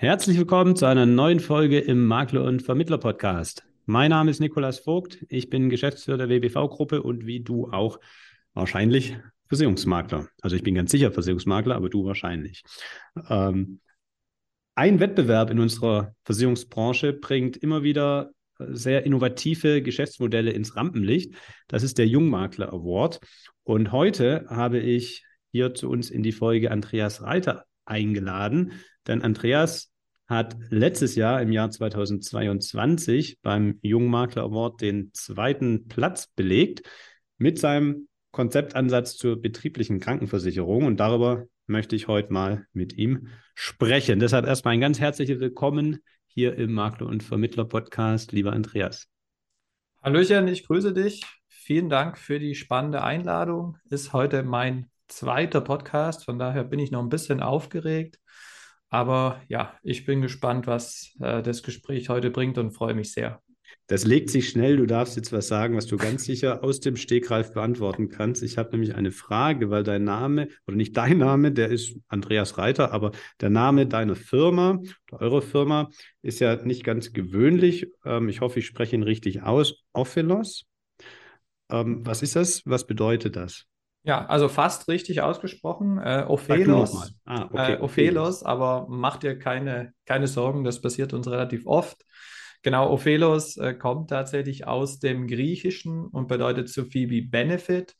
Herzlich willkommen zu einer neuen Folge im Makler- und Vermittler-Podcast. Mein Name ist Nikolas Vogt, ich bin Geschäftsführer der WBV-Gruppe und wie du auch wahrscheinlich Versicherungsmakler. Also ich bin ganz sicher Versicherungsmakler, aber du wahrscheinlich. Ähm, ein Wettbewerb in unserer Versicherungsbranche bringt immer wieder sehr innovative Geschäftsmodelle ins Rampenlicht. Das ist der Jungmakler Award. Und heute habe ich hier zu uns in die Folge Andreas Reiter eingeladen. Denn Andreas hat letztes Jahr im Jahr 2022 beim Jungmakler Award den zweiten Platz belegt mit seinem Konzeptansatz zur betrieblichen Krankenversicherung. Und darüber möchte ich heute mal mit ihm sprechen. Deshalb erstmal ein ganz herzliches Willkommen hier im Makler- und Vermittler-Podcast, lieber Andreas. Hallöchen, ich grüße dich. Vielen Dank für die spannende Einladung. Ist heute mein zweiter Podcast, von daher bin ich noch ein bisschen aufgeregt. Aber ja, ich bin gespannt, was äh, das Gespräch heute bringt und freue mich sehr. Das legt sich schnell. Du darfst jetzt was sagen, was du ganz sicher aus dem Stegreif beantworten kannst. Ich habe nämlich eine Frage, weil dein Name, oder nicht dein Name, der ist Andreas Reiter, aber der Name deiner Firma, eurer Firma, ist ja nicht ganz gewöhnlich. Ähm, ich hoffe, ich spreche ihn richtig aus. Ophelos. Ähm, was ist das? Was bedeutet das? Ja, also fast richtig ausgesprochen. Äh, Ophelos. Ah, okay. äh, Ophelos, aber mach dir keine, keine Sorgen, das passiert uns relativ oft. Genau, Ophelos äh, kommt tatsächlich aus dem Griechischen und bedeutet so viel wie Benefit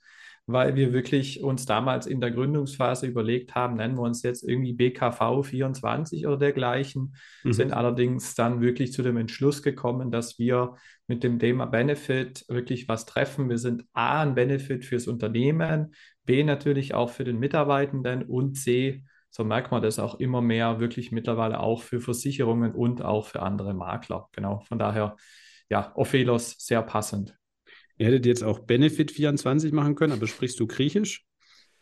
weil wir wirklich uns damals in der Gründungsphase überlegt haben, nennen wir uns jetzt irgendwie BKV 24 oder dergleichen, mhm. sind allerdings dann wirklich zu dem Entschluss gekommen, dass wir mit dem Thema Benefit wirklich was treffen. Wir sind A, ein Benefit fürs Unternehmen, B, natürlich auch für den Mitarbeitenden und C, so merkt man das auch immer mehr, wirklich mittlerweile auch für Versicherungen und auch für andere Makler. Genau, von daher, ja, Ophelos sehr passend. Ihr hättet jetzt auch Benefit 24 machen können, aber sprichst du Griechisch?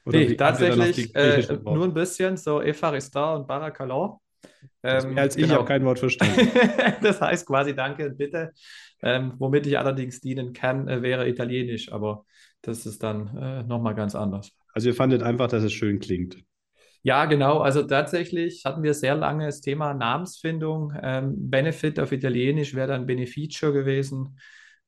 Oder nee, tatsächlich äh, nur ein bisschen, so Epharister und Barakallah. Ähm, als genau. ich habe kein Wort verstanden. das heißt quasi Danke und Bitte. Ähm, womit ich allerdings dienen kann, äh, wäre Italienisch, aber das ist dann äh, nochmal ganz anders. Also ihr fandet einfach, dass es schön klingt. Ja, genau. Also tatsächlich hatten wir sehr lange das Thema Namensfindung. Ähm, Benefit auf Italienisch wäre dann Beneficio gewesen.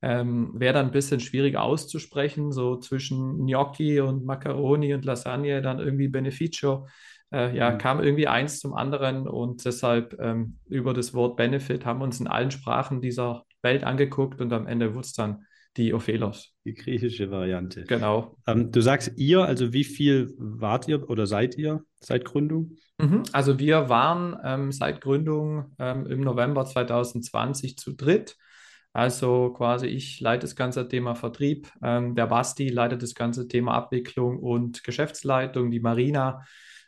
Ähm, Wäre dann ein bisschen schwierig auszusprechen, so zwischen Gnocchi und Macaroni und Lasagne, dann irgendwie Beneficio. Äh, ja, mhm. kam irgendwie eins zum anderen und deshalb ähm, über das Wort Benefit haben wir uns in allen Sprachen dieser Welt angeguckt und am Ende wurde es dann die Ophelos. Die griechische Variante. Genau. Ähm, du sagst ihr, also wie viel wart ihr oder seid ihr seit Gründung? Mhm, also wir waren ähm, seit Gründung ähm, im November 2020 zu dritt. Also quasi ich leite das ganze Thema Vertrieb, ähm, der Basti leitet das ganze Thema Abwicklung und Geschäftsleitung, die Marina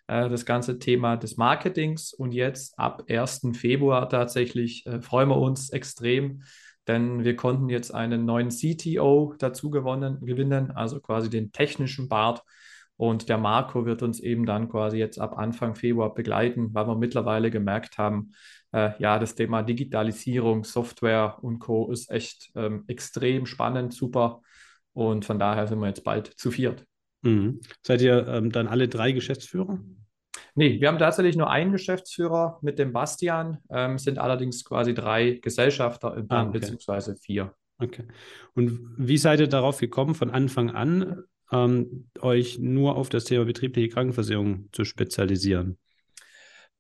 äh, das ganze Thema des Marketings und jetzt ab 1. Februar tatsächlich äh, freuen wir uns extrem, denn wir konnten jetzt einen neuen CTO dazu gewonnen, gewinnen, also quasi den technischen Bart. Und der Marco wird uns eben dann quasi jetzt ab Anfang Februar begleiten, weil wir mittlerweile gemerkt haben, äh, ja, das Thema Digitalisierung, Software und Co. ist echt ähm, extrem spannend, super. Und von daher sind wir jetzt bald zu viert. Mhm. Seid ihr ähm, dann alle drei Geschäftsführer? Nee, wir haben tatsächlich nur einen Geschäftsführer mit dem Bastian, ähm, sind allerdings quasi drei Gesellschafter im Plan, ah, okay. beziehungsweise vier. Okay. Und wie seid ihr darauf gekommen, von Anfang an ähm, euch nur auf das Thema betriebliche Krankenversicherung zu spezialisieren?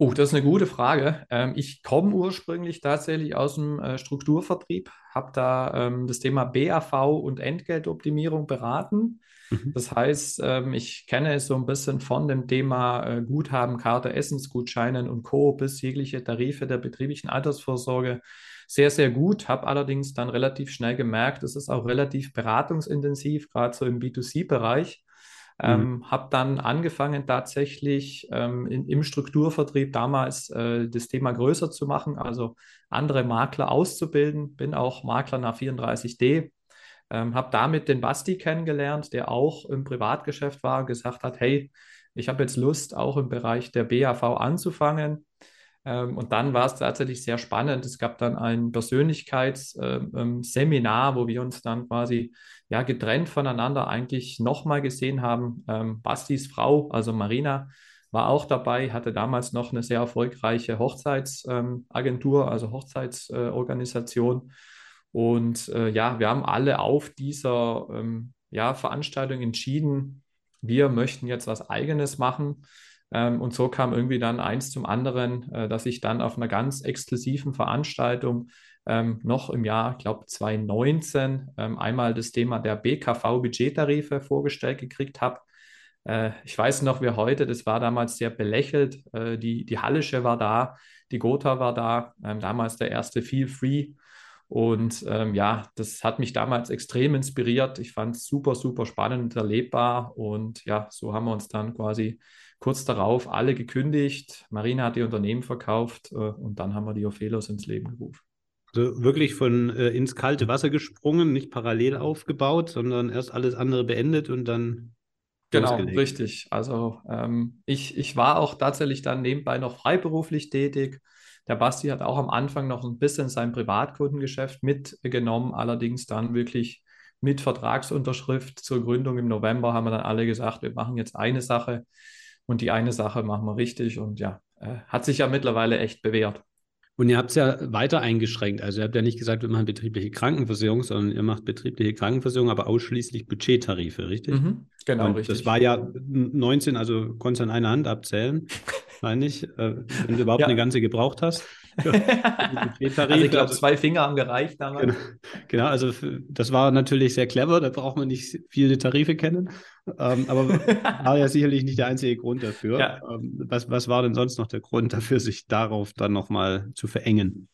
Oh, das ist eine gute Frage. Ähm, ich komme ursprünglich tatsächlich aus dem äh, Strukturvertrieb, habe da ähm, das Thema BAV und Entgeltoptimierung beraten. Mhm. Das heißt, ähm, ich kenne es so ein bisschen von dem Thema äh, Guthaben, Karte, Essensgutscheinen und Co. bis jegliche Tarife der betrieblichen Altersvorsorge sehr, sehr gut. Habe allerdings dann relativ schnell gemerkt, es ist auch relativ beratungsintensiv, gerade so im B2C-Bereich. Mhm. Ähm, habe dann angefangen, tatsächlich ähm, in, im Strukturvertrieb damals äh, das Thema größer zu machen, also andere Makler auszubilden. Bin auch Makler nach 34D. Ähm, habe damit den Basti kennengelernt, der auch im Privatgeschäft war und gesagt hat, hey, ich habe jetzt Lust, auch im Bereich der BAV anzufangen. Ähm, und dann war es tatsächlich sehr spannend. Es gab dann ein Persönlichkeitsseminar, ähm, ähm, wo wir uns dann quasi ja, getrennt voneinander eigentlich nochmal gesehen haben. Bastis Frau, also Marina, war auch dabei, hatte damals noch eine sehr erfolgreiche Hochzeitsagentur, also Hochzeitsorganisation. und äh, ja, wir haben alle auf dieser ja, Veranstaltung entschieden, wir möchten jetzt was Eigenes machen. Ähm, und so kam irgendwie dann eins zum anderen, äh, dass ich dann auf einer ganz exklusiven Veranstaltung ähm, noch im Jahr, ich glaube 2019, ähm, einmal das Thema der BKV-Budgettarife vorgestellt gekriegt habe. Äh, ich weiß noch wie heute, das war damals sehr belächelt. Äh, die, die Hallische war da, die Gotha war da, damals der erste Feel Free. Und ähm, ja, das hat mich damals extrem inspiriert. Ich fand es super, super spannend und erlebbar. Und ja, so haben wir uns dann quasi kurz darauf alle gekündigt. Marina hat die Unternehmen verkauft äh, und dann haben wir die Ophelos ins Leben gerufen. Also wirklich von äh, ins kalte Wasser gesprungen, nicht parallel aufgebaut, sondern erst alles andere beendet und dann. Genau, losgelegt. richtig. Also ähm, ich, ich war auch tatsächlich dann nebenbei noch freiberuflich tätig. Der Basti hat auch am Anfang noch ein bisschen sein Privatkundengeschäft mitgenommen, allerdings dann wirklich mit Vertragsunterschrift zur Gründung im November haben wir dann alle gesagt, wir machen jetzt eine Sache und die eine Sache machen wir richtig und ja, äh, hat sich ja mittlerweile echt bewährt. Und ihr habt es ja weiter eingeschränkt. Also ihr habt ja nicht gesagt, wir machen betriebliche Krankenversicherung, sondern ihr macht betriebliche Krankenversicherung, aber ausschließlich Budgettarife, richtig? Mhm, genau, Und richtig. Das war ja 19, also konntest du an einer Hand abzählen, meine ich, äh, wenn du überhaupt ja. eine ganze gebraucht hast. also ich glaube, also zwei Finger haben gereicht damals. Genau, genau, also das war natürlich sehr clever, da braucht man nicht viele Tarife kennen. Ähm, aber war ja sicherlich nicht der einzige Grund dafür. Ja. Ähm, was, was war denn sonst noch der Grund dafür, sich darauf dann nochmal zu verengen?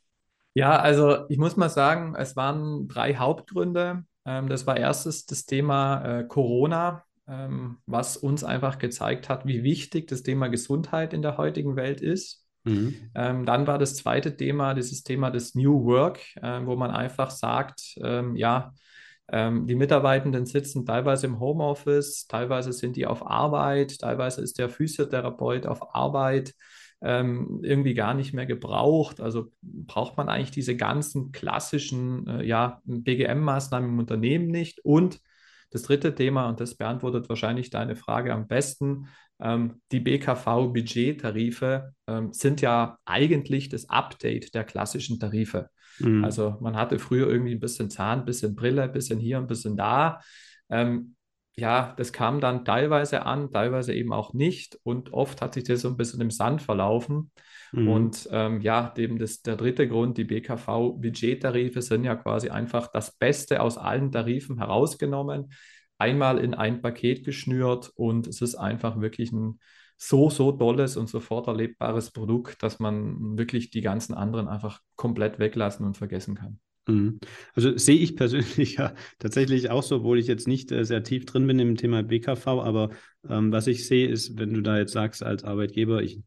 Ja, also ich muss mal sagen, es waren drei Hauptgründe. Ähm, das war erstens das Thema äh, Corona, ähm, was uns einfach gezeigt hat, wie wichtig das Thema Gesundheit in der heutigen Welt ist. Mhm. Ähm, dann war das zweite Thema dieses Thema des New Work, äh, wo man einfach sagt, ähm, ja, ähm, die Mitarbeitenden sitzen teilweise im Homeoffice, teilweise sind die auf Arbeit, teilweise ist der Physiotherapeut auf Arbeit ähm, irgendwie gar nicht mehr gebraucht. Also braucht man eigentlich diese ganzen klassischen äh, ja, BGM-Maßnahmen im Unternehmen nicht. Und das dritte Thema, und das beantwortet wahrscheinlich deine Frage am besten, ähm, die BKV-Budgettarife ähm, sind ja eigentlich das Update der klassischen Tarife. Mhm. Also man hatte früher irgendwie ein bisschen Zahn, ein bisschen Brille, ein bisschen hier, ein bisschen da. Ähm, ja, das kam dann teilweise an, teilweise eben auch nicht. Und oft hat sich das so ein bisschen im Sand verlaufen. Mhm. Und ähm, ja, eben das, der dritte Grund, die BKV-Budgettarife sind ja quasi einfach das Beste aus allen Tarifen herausgenommen, einmal in ein Paket geschnürt und es ist einfach wirklich ein so, so tolles und sofort erlebbares Produkt, dass man wirklich die ganzen anderen einfach komplett weglassen und vergessen kann. Mhm. Also sehe ich persönlich ja tatsächlich auch so, obwohl ich jetzt nicht äh, sehr tief drin bin im Thema BKV, aber ähm, was ich sehe, ist, wenn du da jetzt sagst als Arbeitgeber, ich,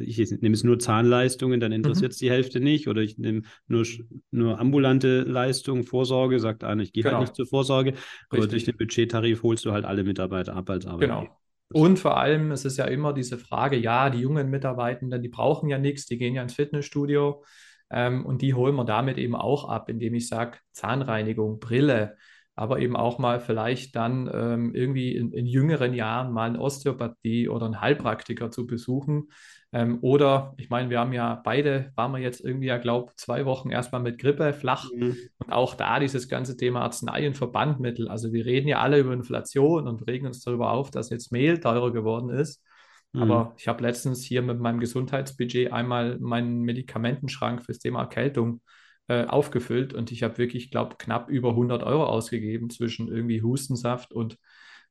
ich nehme es nur Zahnleistungen, dann interessiert es mhm. die Hälfte nicht, oder ich nehme nur, nur ambulante Leistungen, Vorsorge, sagt einer, ich gehe halt genau. halt nicht zur Vorsorge, Richtig. aber durch den Budgettarif holst du halt alle Mitarbeiter ab als Arbeitgeber. Genau. Und vor allem, es ist ja immer diese Frage, ja, die jungen Mitarbeitenden, die brauchen ja nichts, die gehen ja ins Fitnessstudio ähm, und die holen wir damit eben auch ab, indem ich sage, Zahnreinigung, Brille, aber eben auch mal vielleicht dann ähm, irgendwie in, in, jüngeren Jahren mal eine Osteopathie oder einen Heilpraktiker zu besuchen. Ähm, oder, ich meine, wir haben ja beide, waren wir jetzt irgendwie, ja, glaube zwei Wochen erstmal mit Grippe flach. Mhm. Und auch da dieses ganze Thema Arznei und Verbandmittel. Also wir reden ja alle über Inflation und regen uns darüber auf, dass jetzt Mehl teurer geworden ist. Mhm. Aber ich habe letztens hier mit meinem Gesundheitsbudget einmal meinen Medikamentenschrank fürs Thema Erkältung äh, aufgefüllt und ich habe wirklich, glaube knapp über 100 Euro ausgegeben zwischen irgendwie Hustensaft und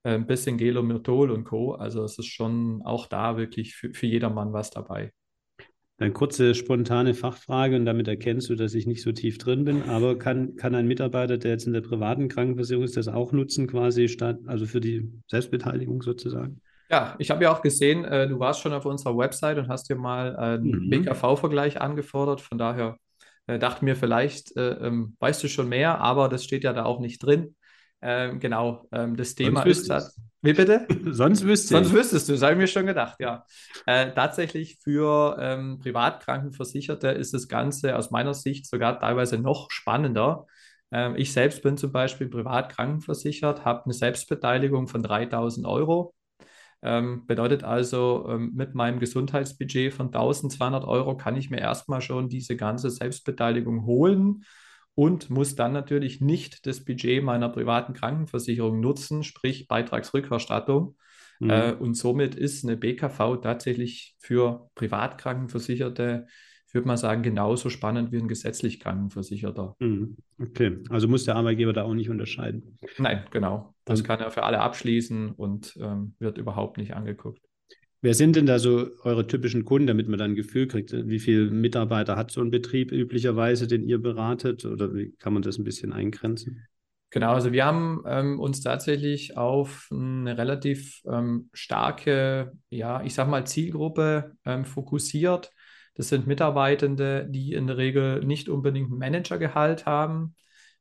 äh, ein bisschen Gelomyrtol und Co. Also es ist schon auch da wirklich für, für jedermann was dabei. Eine kurze, spontane Fachfrage und damit erkennst du, dass ich nicht so tief drin bin. Aber kann, kann ein Mitarbeiter, der jetzt in der privaten Krankenversicherung ist, das auch nutzen, quasi statt, also für die Selbstbeteiligung sozusagen? Ja, ich habe ja auch gesehen, äh, du warst schon auf unserer Website und hast dir mal einen mhm. BKV-Vergleich angefordert. Von daher äh, dachte mir vielleicht, äh, ähm, weißt du schon mehr, aber das steht ja da auch nicht drin. Ähm, genau, ähm, das Thema Sonst ist das. Wie bitte? Sonst wüsste Sonst wüsstest du, das habe ich mir schon gedacht, ja. Äh, tatsächlich für ähm, Privatkrankenversicherte ist das Ganze aus meiner Sicht sogar teilweise noch spannender. Ähm, ich selbst bin zum Beispiel privat krankenversichert, habe eine Selbstbeteiligung von 3000 Euro. Ähm, bedeutet also, ähm, mit meinem Gesundheitsbudget von 1200 Euro kann ich mir erstmal schon diese ganze Selbstbeteiligung holen und muss dann natürlich nicht das Budget meiner privaten Krankenversicherung nutzen, sprich Beitragsrückerstattung. Mhm. Äh, und somit ist eine BKV tatsächlich für Privatkrankenversicherte ich würde mal sagen, genauso spannend wie ein gesetzlich Krankenversicherter. Mhm. Okay, also muss der Arbeitgeber da auch nicht unterscheiden. Nein, genau. Das kann er für alle abschließen und ähm, wird überhaupt nicht angeguckt. Wer sind denn da so eure typischen Kunden, damit man dann ein Gefühl kriegt, wie viele Mitarbeiter hat so ein Betrieb üblicherweise, den ihr beratet? Oder wie kann man das ein bisschen eingrenzen? Genau, also wir haben ähm, uns tatsächlich auf eine relativ ähm, starke, ja, ich sag mal, Zielgruppe ähm, fokussiert. Das sind Mitarbeitende, die in der Regel nicht unbedingt Managergehalt haben.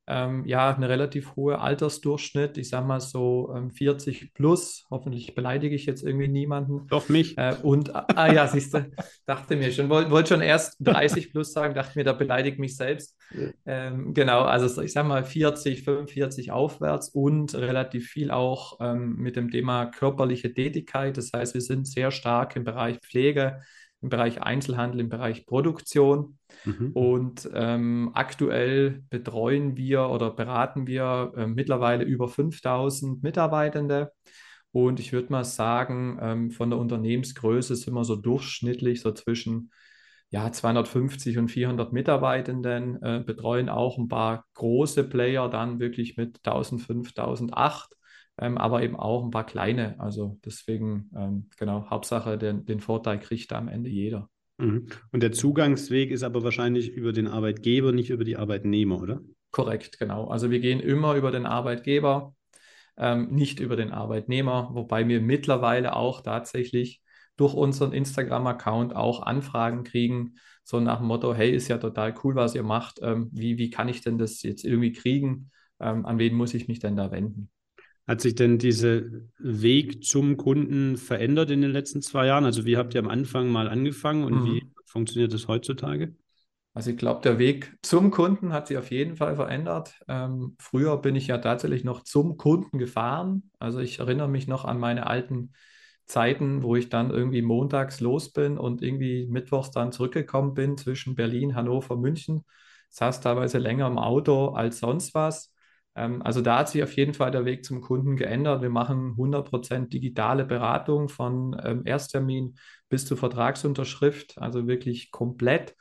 Ähm, ja, eine relativ hohe Altersdurchschnitt, ich sage mal so ähm, 40 plus. Hoffentlich beleidige ich jetzt irgendwie niemanden. Doch mich. Äh, und, ah ja, siehst du, dachte mir schon, wollte wollt schon erst 30 plus sagen, dachte mir, da beleidigt mich selbst. Ähm, genau, also ich sage mal 40, 45 aufwärts und relativ viel auch ähm, mit dem Thema körperliche Tätigkeit. Das heißt, wir sind sehr stark im Bereich Pflege im Bereich Einzelhandel, im Bereich Produktion. Mhm. Und ähm, aktuell betreuen wir oder beraten wir äh, mittlerweile über 5000 Mitarbeitende. Und ich würde mal sagen, ähm, von der Unternehmensgröße sind wir so durchschnittlich so zwischen ja, 250 und 400 Mitarbeitenden, äh, betreuen auch ein paar große Player dann wirklich mit 1005, 1008 ähm, aber eben auch ein paar kleine. Also deswegen, ähm, genau, Hauptsache, den, den Vorteil kriegt da am Ende jeder. Mhm. Und der Zugangsweg ist aber wahrscheinlich über den Arbeitgeber, nicht über die Arbeitnehmer, oder? Korrekt, genau. Also wir gehen immer über den Arbeitgeber, ähm, nicht über den Arbeitnehmer, wobei wir mittlerweile auch tatsächlich durch unseren Instagram-Account auch Anfragen kriegen, so nach dem Motto, hey, ist ja total cool, was ihr macht. Ähm, wie, wie kann ich denn das jetzt irgendwie kriegen? Ähm, an wen muss ich mich denn da wenden? Hat sich denn dieser Weg zum Kunden verändert in den letzten zwei Jahren? Also wie habt ihr am Anfang mal angefangen und mhm. wie funktioniert das heutzutage? Also ich glaube, der Weg zum Kunden hat sich auf jeden Fall verändert. Ähm, früher bin ich ja tatsächlich noch zum Kunden gefahren. Also ich erinnere mich noch an meine alten Zeiten, wo ich dann irgendwie montags los bin und irgendwie mittwochs dann zurückgekommen bin zwischen Berlin, Hannover, München. Saß teilweise länger im Auto als sonst was. Ähm, also da hat sich auf jeden Fall der Weg zum Kunden geändert. Wir machen 100% digitale Beratung von ähm, Ersttermin bis zur Vertragsunterschrift, also wirklich komplett.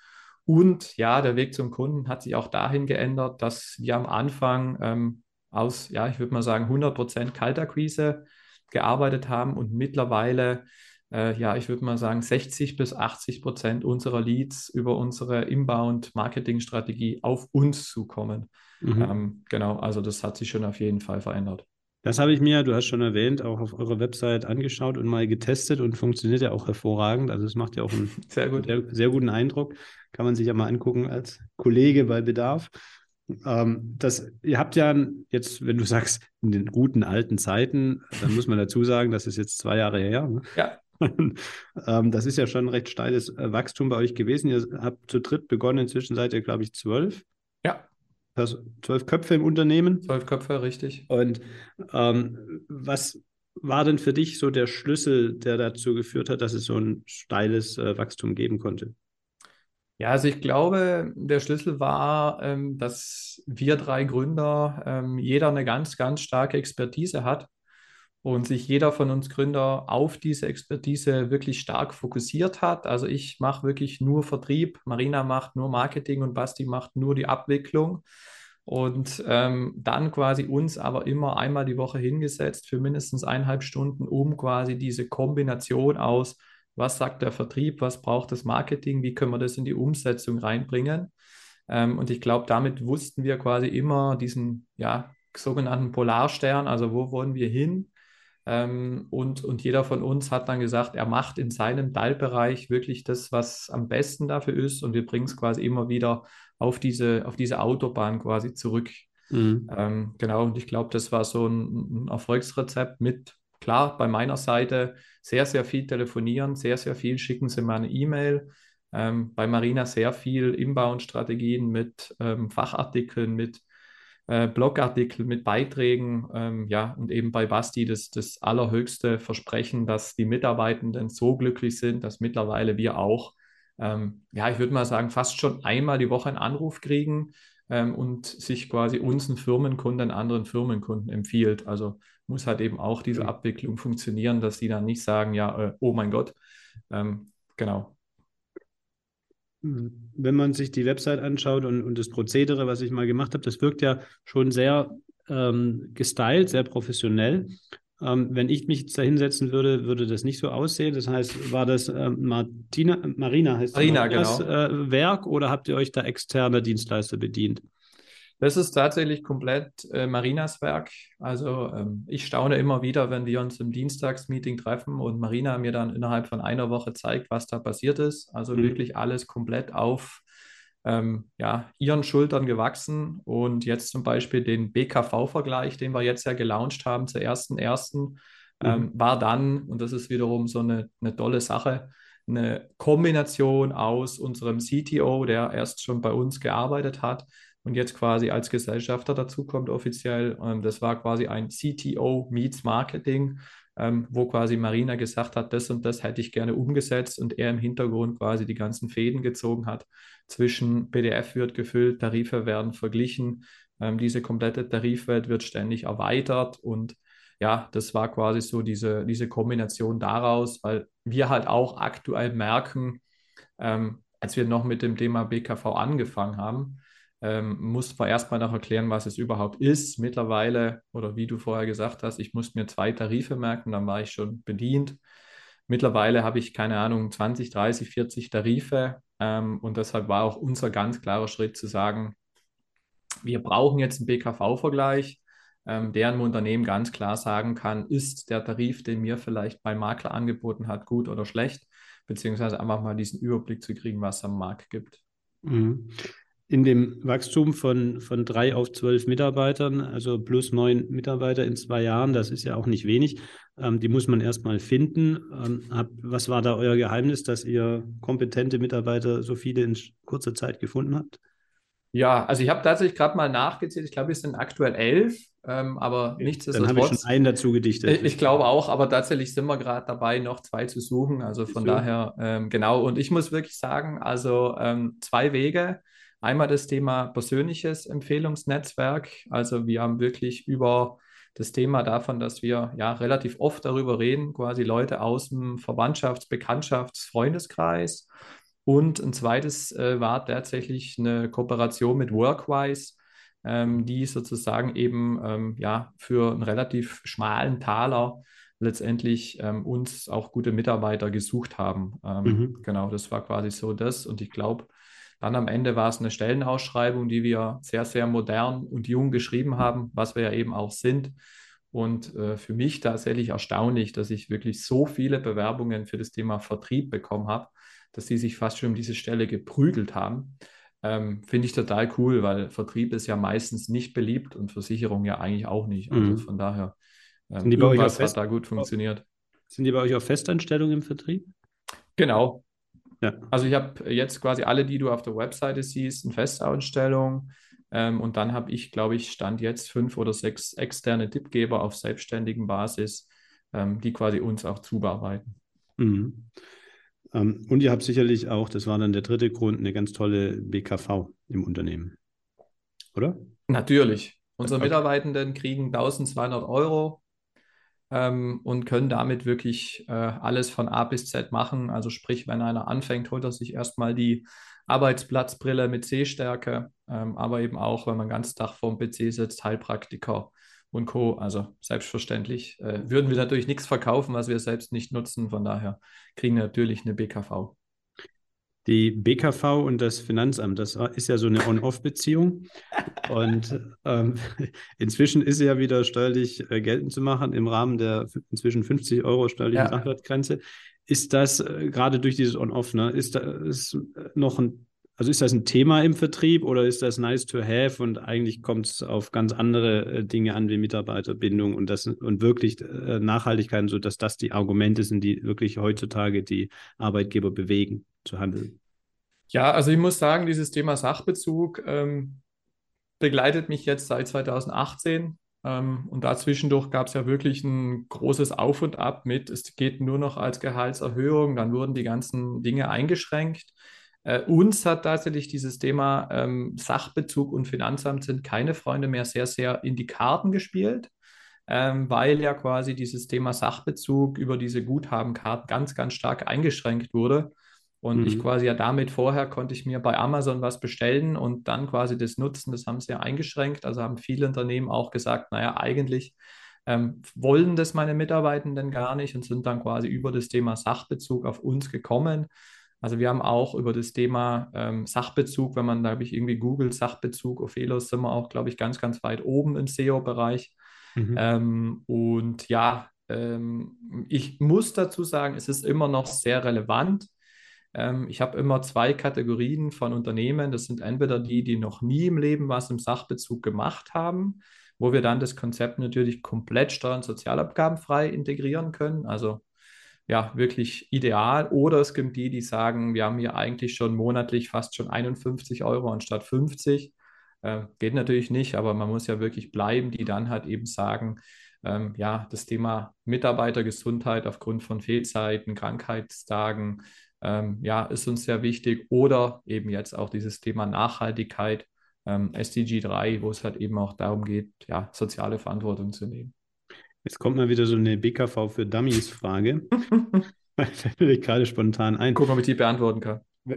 Und ja, der Weg zum Kunden hat sich auch dahin geändert, dass wir am Anfang ähm, aus, ja, ich würde mal sagen, 100% Kaltakquise gearbeitet haben und mittlerweile, äh, ja, ich würde mal sagen, 60 bis 80 Prozent unserer Leads über unsere Inbound-Marketing-Strategie auf uns zukommen. Mhm. Ähm, genau, also das hat sich schon auf jeden Fall verändert. Das habe ich mir, du hast schon erwähnt, auch auf eurer Website angeschaut und mal getestet und funktioniert ja auch hervorragend. Also es macht ja auch einen sehr, gut. sehr, sehr, guten Eindruck. Kann man sich ja mal angucken als Kollege bei Bedarf. Ähm, das, ihr habt ja jetzt, wenn du sagst, in den guten alten Zeiten, dann muss man dazu sagen, das ist jetzt zwei Jahre her. Ne? Ja. ähm, das ist ja schon ein recht steiles äh, Wachstum bei euch gewesen. Ihr habt zu dritt begonnen, inzwischen seid ihr, glaube ich, zwölf. Ja zwölf Köpfe im Unternehmen. Zwölf Köpfe, richtig. Und ähm, was war denn für dich so der Schlüssel, der dazu geführt hat, dass es so ein steiles äh, Wachstum geben konnte? Ja, also ich glaube, der Schlüssel war, ähm, dass wir drei Gründer ähm, jeder eine ganz, ganz starke Expertise hat und sich jeder von uns Gründer auf diese Expertise wirklich stark fokussiert hat. Also ich mache wirklich nur Vertrieb, Marina macht nur Marketing und Basti macht nur die Abwicklung. Und ähm, dann quasi uns aber immer einmal die Woche hingesetzt für mindestens eineinhalb Stunden, um quasi diese Kombination aus, was sagt der Vertrieb, was braucht das Marketing, wie können wir das in die Umsetzung reinbringen. Ähm, und ich glaube, damit wussten wir quasi immer diesen ja, sogenannten Polarstern, also wo wollen wir hin ähm, und, und jeder von uns hat dann gesagt, er macht in seinem Teilbereich wirklich das, was am besten dafür ist. Und wir bringen es quasi immer wieder auf diese, auf diese Autobahn quasi zurück. Mhm. Ähm, genau, und ich glaube, das war so ein, ein Erfolgsrezept mit, klar, bei meiner Seite sehr, sehr viel telefonieren, sehr, sehr viel schicken Sie mal eine E-Mail. Ähm, bei Marina sehr viel Inbound-Strategien mit ähm, Fachartikeln, mit äh, Blogartikel mit Beiträgen, ähm, ja, und eben bei Basti das, das allerhöchste Versprechen, dass die Mitarbeitenden so glücklich sind, dass mittlerweile wir auch, ähm, ja, ich würde mal sagen, fast schon einmal die Woche einen Anruf kriegen ähm, und sich quasi unseren Firmenkunden anderen Firmenkunden empfiehlt. Also muss halt eben auch diese Abwicklung funktionieren, dass die dann nicht sagen, ja, äh, oh mein Gott, ähm, genau. Wenn man sich die Website anschaut und, und das Prozedere, was ich mal gemacht habe, das wirkt ja schon sehr ähm, gestylt, sehr professionell. Ähm, wenn ich mich da hinsetzen würde, würde das nicht so aussehen. Das heißt, war das äh, Martina, Marina heißt Marina, das genau. äh, Werk oder habt ihr euch da externe Dienstleister bedient? Das ist tatsächlich komplett äh, Marinas Werk. Also ähm, ich staune immer wieder, wenn wir uns im Dienstagsmeeting treffen und Marina mir dann innerhalb von einer Woche zeigt, was da passiert ist. Also mhm. wirklich alles komplett auf ähm, ja, ihren Schultern gewachsen. Und jetzt zum Beispiel den BKV-Vergleich, den wir jetzt ja gelauncht haben zur ersten ersten, ähm, mhm. war dann, und das ist wiederum so eine, eine tolle Sache, eine Kombination aus unserem CTO, der erst schon bei uns gearbeitet hat, und jetzt quasi als Gesellschafter dazukommt offiziell. Ähm, das war quasi ein CTO meets Marketing, ähm, wo quasi Marina gesagt hat, das und das hätte ich gerne umgesetzt und er im Hintergrund quasi die ganzen Fäden gezogen hat. Zwischen PDF wird gefüllt, Tarife werden verglichen, ähm, diese komplette Tarifwelt wird ständig erweitert und ja, das war quasi so diese, diese Kombination daraus, weil wir halt auch aktuell merken, ähm, als wir noch mit dem Thema BKV angefangen haben, ähm, musste man erstmal noch erklären, was es überhaupt ist. Mittlerweile, oder wie du vorher gesagt hast, ich musste mir zwei Tarife merken, dann war ich schon bedient. Mittlerweile habe ich, keine Ahnung, 20, 30, 40 Tarife. Ähm, und deshalb war auch unser ganz klarer Schritt zu sagen, wir brauchen jetzt einen BKV-Vergleich, ähm, der ein Unternehmen ganz klar sagen kann, ist der Tarif, den mir vielleicht mein Makler angeboten hat, gut oder schlecht, beziehungsweise einfach mal diesen Überblick zu kriegen, was es am Markt gibt. Mhm in dem Wachstum von, von drei auf zwölf Mitarbeitern, also plus neun Mitarbeiter in zwei Jahren, das ist ja auch nicht wenig. Ähm, die muss man erstmal finden. Ähm, hab, was war da euer Geheimnis, dass ihr kompetente Mitarbeiter so viele in kurzer Zeit gefunden habt? Ja, also ich habe tatsächlich gerade mal nachgezählt. Ich glaube, es sind aktuell elf, ähm, aber okay. nichtsdestotrotz. Dann habe ich schon einen dazu gedichtet. Ich, ich glaube auch, aber tatsächlich sind wir gerade dabei, noch zwei zu suchen. Also von daher, ähm, genau. Und ich muss wirklich sagen, also ähm, zwei Wege. Einmal das Thema persönliches Empfehlungsnetzwerk. Also wir haben wirklich über das Thema davon, dass wir ja relativ oft darüber reden, quasi Leute aus dem Verwandtschafts-, Bekanntschafts-, Freundeskreis. Und ein zweites äh, war tatsächlich eine Kooperation mit Workwise, ähm, die sozusagen eben ähm, ja für einen relativ schmalen Taler letztendlich ähm, uns auch gute Mitarbeiter gesucht haben. Ähm, mhm. Genau, das war quasi so das. Und ich glaube, dann am Ende war es eine Stellenausschreibung, die wir sehr, sehr modern und jung geschrieben haben, was wir ja eben auch sind. Und äh, für mich tatsächlich erstaunlich, dass ich wirklich so viele Bewerbungen für das Thema Vertrieb bekommen habe, dass die sich fast schon um diese Stelle geprügelt haben. Ähm, Finde ich total cool, weil Vertrieb ist ja meistens nicht beliebt und Versicherung ja eigentlich auch nicht. Also mhm. von daher, ähm, Sind die bei euch hat da gut funktioniert. Sind die bei euch auf Festanstellung im Vertrieb? Genau, ja. Also ich habe jetzt quasi alle, die du auf der Webseite siehst, in Festausstellung. Ähm, und dann habe ich, glaube ich, stand jetzt fünf oder sechs externe Tippgeber auf selbstständigen Basis, ähm, die quasi uns auch zubearbeiten. Mhm. Ähm, und ihr habt sicherlich auch, das war dann der dritte Grund, eine ganz tolle BKV im Unternehmen. Oder? Natürlich. Unsere Mitarbeitenden kriegen 1200 Euro ähm, und können damit wirklich äh, alles von A bis Z machen. Also sprich, wenn einer anfängt, holt er sich erstmal die Arbeitsplatzbrille mit Sehstärke, ähm, aber eben auch, wenn man ganz Tag vorm PC sitzt, Heilpraktiker und Co. Also selbstverständlich äh, würden wir natürlich nichts verkaufen, was wir selbst nicht nutzen. Von daher kriegen wir natürlich eine BKV. Die BKV und das Finanzamt, das ist ja so eine On-Off-Beziehung. Und ähm, inzwischen ist sie ja wieder steuerlich äh, geltend zu machen im Rahmen der inzwischen 50 Euro steuerlichen ja. Sachwertgrenze. Ist das äh, gerade durch dieses On-Off, ne, ist das noch ein, also ist das ein Thema im Vertrieb oder ist das nice to have und eigentlich kommt es auf ganz andere äh, Dinge an wie Mitarbeiterbindung und das und wirklich äh, Nachhaltigkeit, so dass das die Argumente sind, die wirklich heutzutage die Arbeitgeber bewegen zu handeln? Ja, also ich muss sagen, dieses Thema Sachbezug ähm, begleitet mich jetzt seit 2018. Ähm, und dazwischendurch gab es ja wirklich ein großes Auf und Ab mit, es geht nur noch als Gehaltserhöhung, dann wurden die ganzen Dinge eingeschränkt. Äh, uns hat tatsächlich dieses Thema ähm, Sachbezug und Finanzamt sind keine Freunde mehr sehr, sehr in die Karten gespielt, ähm, weil ja quasi dieses Thema Sachbezug über diese Guthabenkarte ganz, ganz stark eingeschränkt wurde. Und mhm. ich quasi ja damit vorher konnte ich mir bei Amazon was bestellen und dann quasi das nutzen. Das haben sie ja eingeschränkt. Also haben viele Unternehmen auch gesagt, naja, eigentlich ähm, wollen das meine Mitarbeitenden gar nicht und sind dann quasi über das Thema Sachbezug auf uns gekommen. Also wir haben auch über das Thema ähm, Sachbezug, wenn man, da habe ich irgendwie Google Sachbezug, Ophelos sind wir auch, glaube ich, ganz, ganz weit oben im SEO-Bereich. Mhm. Ähm, und ja, ähm, ich muss dazu sagen, es ist immer noch sehr relevant. Ähm, ich habe immer zwei Kategorien von Unternehmen. Das sind entweder die, die noch nie im Leben was im Sachbezug gemacht haben, wo wir dann das Konzept natürlich komplett steuern- und sozialabgabenfrei integrieren können. Also ja, wirklich ideal. Oder es gibt die, die sagen, wir haben hier eigentlich schon monatlich fast schon 51 Euro anstatt 50. Äh, geht natürlich nicht, aber man muss ja wirklich bleiben, die dann halt eben sagen, ähm, ja, das Thema Mitarbeitergesundheit aufgrund von Fehlzeiten, Krankheitstagen, ähm, ja, ist uns sehr wichtig. Oder eben jetzt auch dieses Thema Nachhaltigkeit, ähm, SDG 3, wo es halt eben auch darum geht, ja, soziale Verantwortung zu nehmen. Jetzt kommt mal wieder so eine BKV für Dummies-Frage. Fällt mir gerade spontan ein. Guck mal, ob ich die beantworten kann.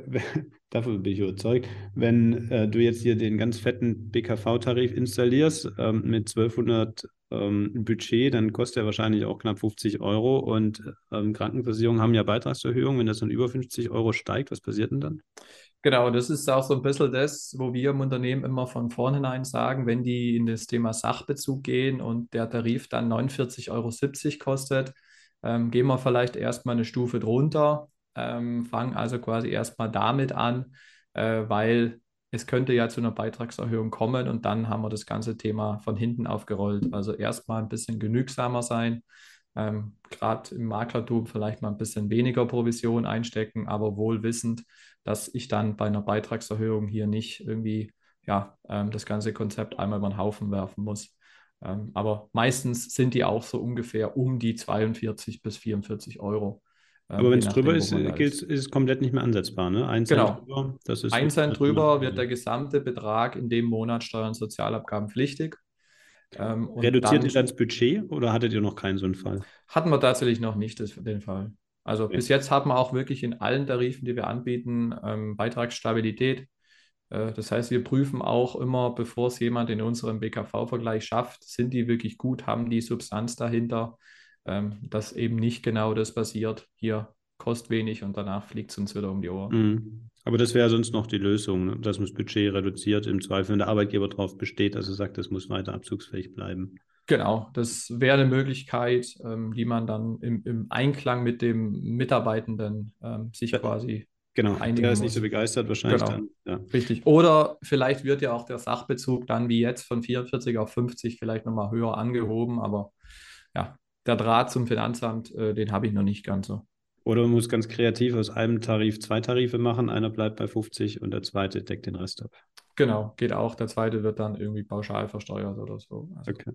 Dafür bin ich überzeugt. Wenn äh, du jetzt hier den ganz fetten BKV-Tarif installierst ähm, mit 1200 ähm, Budget, dann kostet er wahrscheinlich auch knapp 50 Euro. Und ähm, Krankenversicherungen haben ja Beitragserhöhungen. Wenn das dann über 50 Euro steigt, was passiert denn dann? Genau, das ist auch so ein bisschen das, wo wir im Unternehmen immer von vornherein sagen, wenn die in das Thema Sachbezug gehen und der Tarif dann 49,70 Euro kostet, ähm, gehen wir vielleicht erstmal eine Stufe drunter, ähm, fangen also quasi erstmal damit an, äh, weil es könnte ja zu einer Beitragserhöhung kommen und dann haben wir das ganze Thema von hinten aufgerollt. Also erstmal ein bisschen genügsamer sein, ähm, gerade im Maklertum vielleicht mal ein bisschen weniger Provision einstecken, aber wohl wissend, dass ich dann bei einer Beitragserhöhung hier nicht irgendwie ja, ähm, das ganze Konzept einmal über den Haufen werfen muss. Ähm, aber meistens sind die auch so ungefähr um die 42 bis 44 Euro. Ähm, aber wenn es drüber ist, gilt, ist, ist es komplett nicht mehr ansetzbar. Ne? Ein Cent genau. drüber, das ist Ein Cent drüber wird der gesamte Betrag in dem Monat Steuern und Sozialabgaben pflichtig. Ähm, Reduziert ihr dann das Budget oder hattet ihr noch keinen so einen Fall? Hatten wir tatsächlich noch nicht das, den Fall. Also okay. bis jetzt haben wir auch wirklich in allen Tarifen, die wir anbieten, ähm, Beitragsstabilität. Äh, das heißt, wir prüfen auch immer, bevor es jemand in unserem BKV-Vergleich schafft, sind die wirklich gut, haben die Substanz dahinter, ähm, dass eben nicht genau das passiert. Hier kostet wenig und danach fliegt es uns wieder um die Ohren. Mhm. Aber das wäre sonst noch die Lösung, ne? dass man das Budget reduziert, im Zweifel, wenn der Arbeitgeber darauf besteht, dass er sagt, das muss weiter abzugsfähig bleiben. Genau, das wäre eine Möglichkeit, ähm, die man dann im, im, Einklang mit dem Mitarbeitenden ähm, sich ja, quasi Genau, einigen der ist muss. nicht so begeistert wahrscheinlich genau. dann. Ja. Richtig. Oder vielleicht wird ja auch der Sachbezug dann wie jetzt von 44 auf 50 vielleicht nochmal höher angehoben, aber ja, der Draht zum Finanzamt, äh, den habe ich noch nicht ganz so. Oder man muss ganz kreativ aus einem Tarif zwei Tarife machen. Einer bleibt bei 50 und der zweite deckt den Rest ab. Genau, geht auch. Der zweite wird dann irgendwie pauschal versteuert oder so. Also okay.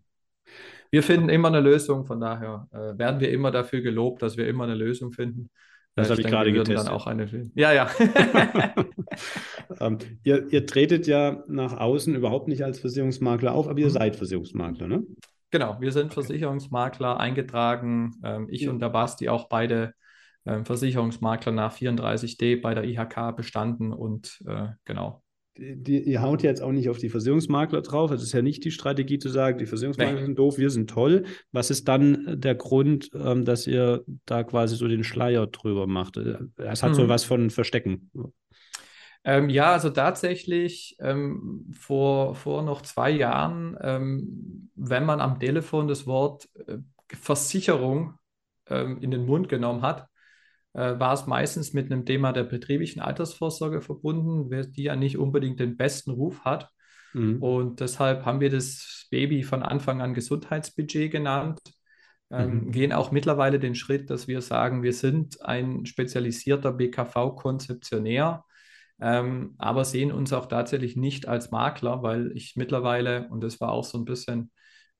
Wir finden immer eine Lösung, von daher äh, werden wir immer dafür gelobt, dass wir immer eine Lösung finden. Das habe ich gerade getestet. Dann auch eine ja, ja. ähm, ihr, ihr, tretet ja nach außen überhaupt nicht als Versicherungsmakler auf, aber ihr mhm. seid Versicherungsmakler, ne? Genau, wir sind Versicherungsmakler eingetragen. Ähm, ich ja. und der Basti auch beide ähm, Versicherungsmakler nach 34d bei der IHK bestanden und äh, genau. Die, die, ihr haut jetzt auch nicht auf die Versicherungsmakler drauf. Es ist ja nicht die Strategie zu sagen, die Versicherungsmakler nee. sind doof, wir sind toll. Was ist dann der Grund, ähm, dass ihr da quasi so den Schleier drüber macht? Es hat mhm. so was von Verstecken. Ähm, ja, also tatsächlich ähm, vor, vor noch zwei Jahren, ähm, wenn man am Telefon das Wort äh, Versicherung ähm, in den Mund genommen hat, äh, war es meistens mit einem Thema der betrieblichen Altersvorsorge verbunden, die ja nicht unbedingt den besten Ruf hat. Mhm. Und deshalb haben wir das Baby von Anfang an Gesundheitsbudget genannt. Ähm, mhm. Gehen auch mittlerweile den Schritt, dass wir sagen, wir sind ein spezialisierter BKV-Konzeptionär. Ähm, aber sehen uns auch tatsächlich nicht als Makler, weil ich mittlerweile, und das war auch so ein bisschen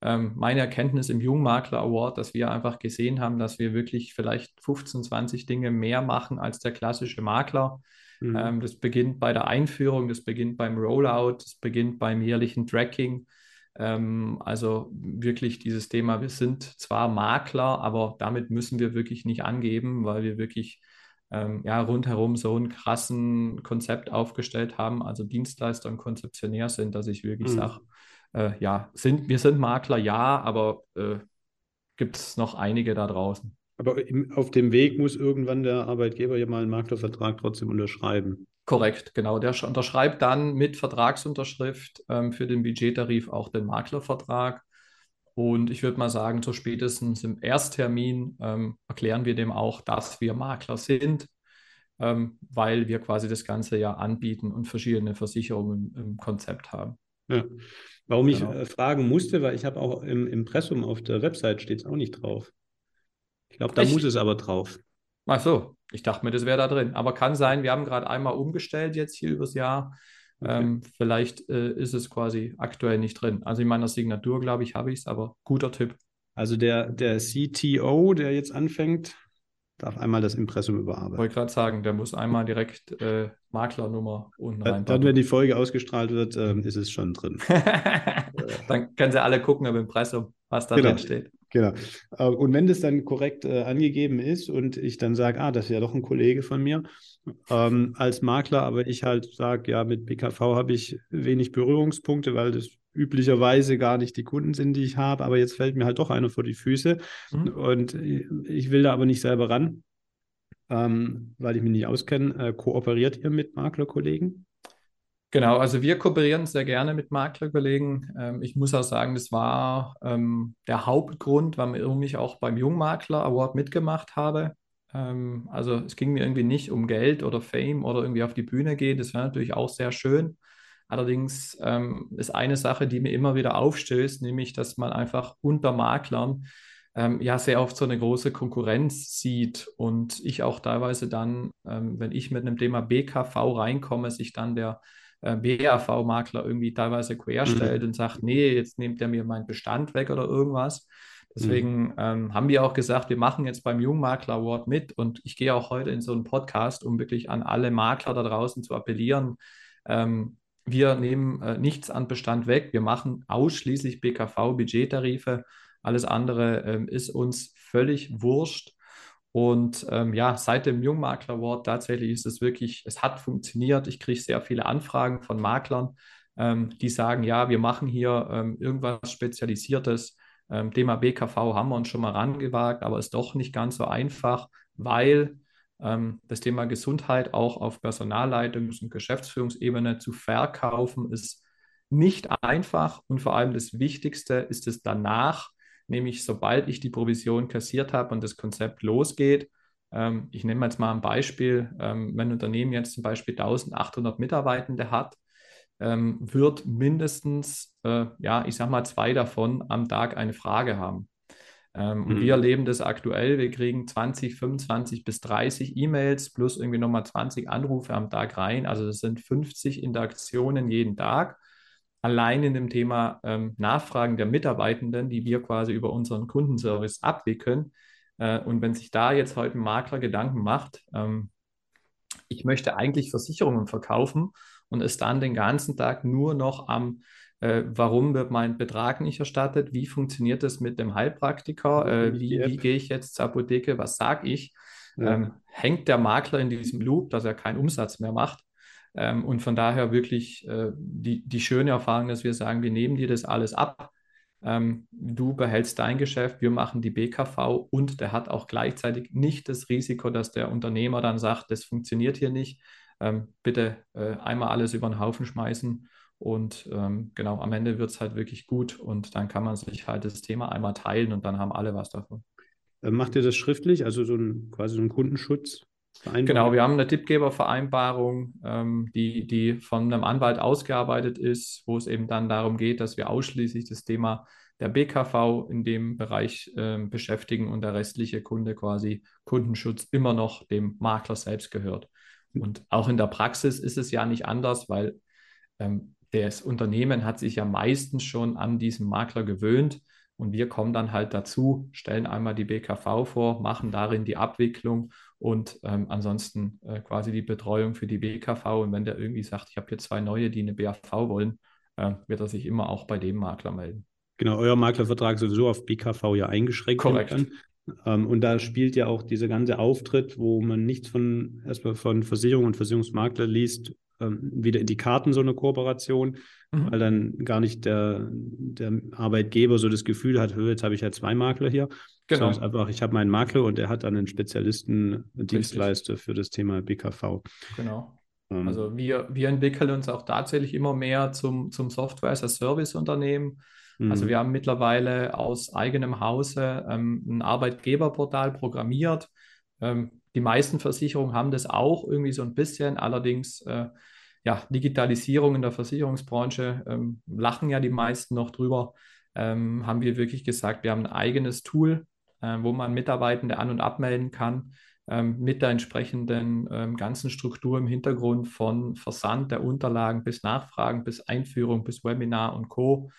ähm, meine Erkenntnis im Jungmakler Award, dass wir einfach gesehen haben, dass wir wirklich vielleicht 15, 20 Dinge mehr machen als der klassische Makler. Mhm. Ähm, das beginnt bei der Einführung, das beginnt beim Rollout, das beginnt beim jährlichen Tracking. Ähm, also wirklich dieses Thema, wir sind zwar Makler, aber damit müssen wir wirklich nicht angeben, weil wir wirklich ähm, ja, rundherum so einen krassen Konzept aufgestellt haben, also Dienstleister und Konzeptionär sind, dass ich wirklich mhm. sage, äh, ja, sind, wir sind Makler, ja, aber äh, gibt es noch einige da draußen. Aber im, auf dem Weg muss irgendwann der Arbeitgeber ja mal einen Maklervertrag trotzdem unterschreiben. Korrekt, genau. Der unterschreibt dann mit Vertragsunterschrift ähm, für den Budgettarif auch den Maklervertrag. Und ich würde mal sagen, so spätestens im Ersttermin ähm, erklären wir dem auch, dass wir Makler sind, ähm, weil wir quasi das Ganze ja anbieten und verschiedene Versicherungen im Konzept haben. Ja. Warum genau. ich äh, fragen musste, weil ich habe auch im Impressum auf der Website steht es auch nicht drauf. Ich glaube, da Echt? muss es aber drauf. Ach so, ich dachte mir, das wäre da drin. Aber kann sein, wir haben gerade einmal umgestellt jetzt hier übers Jahr. Okay. Ähm, vielleicht äh, ist es quasi aktuell nicht drin. Also in meiner Signatur, glaube ich, habe ich es, aber guter Tipp. Also der, der CTO, der jetzt anfängt, darf einmal das Impressum überarbeiten. Wollte gerade sagen, der muss einmal direkt äh, Maklernummer unten rein. Dann, wenn die Folge ausgestrahlt wird, äh, ist es schon drin. dann können sie alle gucken im Impressum, was da genau. drin steht. Genau. Äh, und wenn das dann korrekt äh, angegeben ist und ich dann sage, ah, das ist ja doch ein Kollege von mir ähm, als Makler, aber ich halt sage, ja, mit BKV habe ich wenig Berührungspunkte, weil das üblicherweise gar nicht die Kunden sind, die ich habe, aber jetzt fällt mir halt doch einer vor die Füße mhm. und ich will da aber nicht selber ran, ähm, weil ich mich nicht auskenne. Äh, kooperiert ihr mit Maklerkollegen? Genau, also wir kooperieren sehr gerne mit Maklerkollegen. Ähm, ich muss auch sagen, das war ähm, der Hauptgrund, warum ich auch beim Jungmakler Award mitgemacht habe. Ähm, also es ging mir irgendwie nicht um Geld oder Fame oder irgendwie auf die Bühne gehen. Das wäre natürlich auch sehr schön. Allerdings ähm, ist eine Sache, die mir immer wieder aufstößt, nämlich, dass man einfach unter Maklern ähm, ja sehr oft so eine große Konkurrenz sieht und ich auch teilweise dann, ähm, wenn ich mit einem Thema BKV reinkomme, sich dann der äh, BAV-Makler irgendwie teilweise querstellt mhm. und sagt, nee, jetzt nimmt er mir meinen Bestand weg oder irgendwas. Deswegen mhm. ähm, haben wir auch gesagt, wir machen jetzt beim Jungmakler Award mit und ich gehe auch heute in so einen Podcast, um wirklich an alle Makler da draußen zu appellieren. Ähm, wir nehmen äh, nichts an Bestand weg. Wir machen ausschließlich BKV-Budgettarife. Alles andere ähm, ist uns völlig wurscht. Und ähm, ja, seit dem Jungmakler Award tatsächlich ist es wirklich, es hat funktioniert. Ich kriege sehr viele Anfragen von Maklern, ähm, die sagen, ja, wir machen hier ähm, irgendwas Spezialisiertes. Ähm, Thema BKV haben wir uns schon mal rangewagt, aber ist doch nicht ganz so einfach, weil ähm, das Thema Gesundheit auch auf Personalleitungs- und Geschäftsführungsebene zu verkaufen, ist nicht einfach und vor allem das Wichtigste ist es danach, nämlich sobald ich die Provision kassiert habe und das Konzept losgeht. Ähm, ich nehme jetzt mal ein Beispiel, ähm, wenn ein Unternehmen jetzt zum Beispiel 1800 Mitarbeitende hat, ähm, wird mindestens, äh, ja, ich sag mal, zwei davon am Tag eine Frage haben. Ähm, und mhm. wir erleben das aktuell. Wir kriegen 20, 25 bis 30 E-Mails plus irgendwie nochmal 20 Anrufe am Tag rein. Also das sind 50 Interaktionen jeden Tag. Allein in dem Thema ähm, Nachfragen der Mitarbeitenden, die wir quasi über unseren Kundenservice abwickeln. Äh, und wenn sich da jetzt heute ein Makler Gedanken macht, ähm, ich möchte eigentlich Versicherungen verkaufen und ist dann den ganzen Tag nur noch am äh, warum wird mein Betrag nicht erstattet? Wie funktioniert das mit dem Heilpraktiker? Äh, wie, wie gehe ich jetzt zur Apotheke? Was sage ich? Ja. Ähm, hängt der Makler in diesem Loop, dass er keinen Umsatz mehr macht? Ähm, und von daher wirklich äh, die, die schöne Erfahrung, dass wir sagen, wir nehmen dir das alles ab. Ähm, du behältst dein Geschäft, wir machen die BKV und der hat auch gleichzeitig nicht das Risiko, dass der Unternehmer dann sagt, das funktioniert hier nicht. Ähm, bitte äh, einmal alles über den Haufen schmeißen und ähm, genau, am Ende wird es halt wirklich gut und dann kann man sich halt das Thema einmal teilen und dann haben alle was davon. Äh, macht ihr das schriftlich, also so ein quasi so ein Kundenschutz? Genau, wir haben eine Tippgebervereinbarung, ähm, die, die von einem Anwalt ausgearbeitet ist, wo es eben dann darum geht, dass wir ausschließlich das Thema der BKV in dem Bereich äh, beschäftigen und der restliche Kunde quasi Kundenschutz immer noch dem Makler selbst gehört. Und auch in der Praxis ist es ja nicht anders, weil ähm, das Unternehmen hat sich ja meistens schon an diesen Makler gewöhnt und wir kommen dann halt dazu, stellen einmal die BKV vor, machen darin die Abwicklung und ähm, ansonsten äh, quasi die Betreuung für die BKV. Und wenn der irgendwie sagt, ich habe hier zwei neue, die eine BAV wollen, äh, wird er sich immer auch bei dem Makler melden. Genau, euer Maklervertrag sowieso auf BKV ja eingeschränkt. Korrekt. Ähm, und da spielt ja auch dieser ganze Auftritt, wo man nichts von erstmal von Versicherung und Versicherungsmakler liest, ähm, wieder in die Karten so eine Kooperation, mhm. weil dann gar nicht der, der Arbeitgeber so das Gefühl hat, jetzt habe ich ja zwei Makler hier. Genau. Sondern einfach, ich habe meinen Makler und der hat dann einen Spezialisten, Dienstleister für das Thema BKV. Genau. Ähm. Also wir, wir entwickeln uns auch tatsächlich immer mehr zum, zum Software-as-a-Service-Unternehmen. Also mhm. wir haben mittlerweile aus eigenem Hause ähm, ein Arbeitgeberportal programmiert. Ähm, die meisten Versicherungen haben das auch irgendwie so ein bisschen. Allerdings, äh, ja, Digitalisierung in der Versicherungsbranche, ähm, lachen ja die meisten noch drüber. Ähm, haben wir wirklich gesagt, wir haben ein eigenes Tool, äh, wo man Mitarbeitende an- und abmelden kann ähm, mit der entsprechenden ähm, ganzen Struktur im Hintergrund von Versand der Unterlagen bis Nachfragen, bis Einführung, bis Webinar und Co.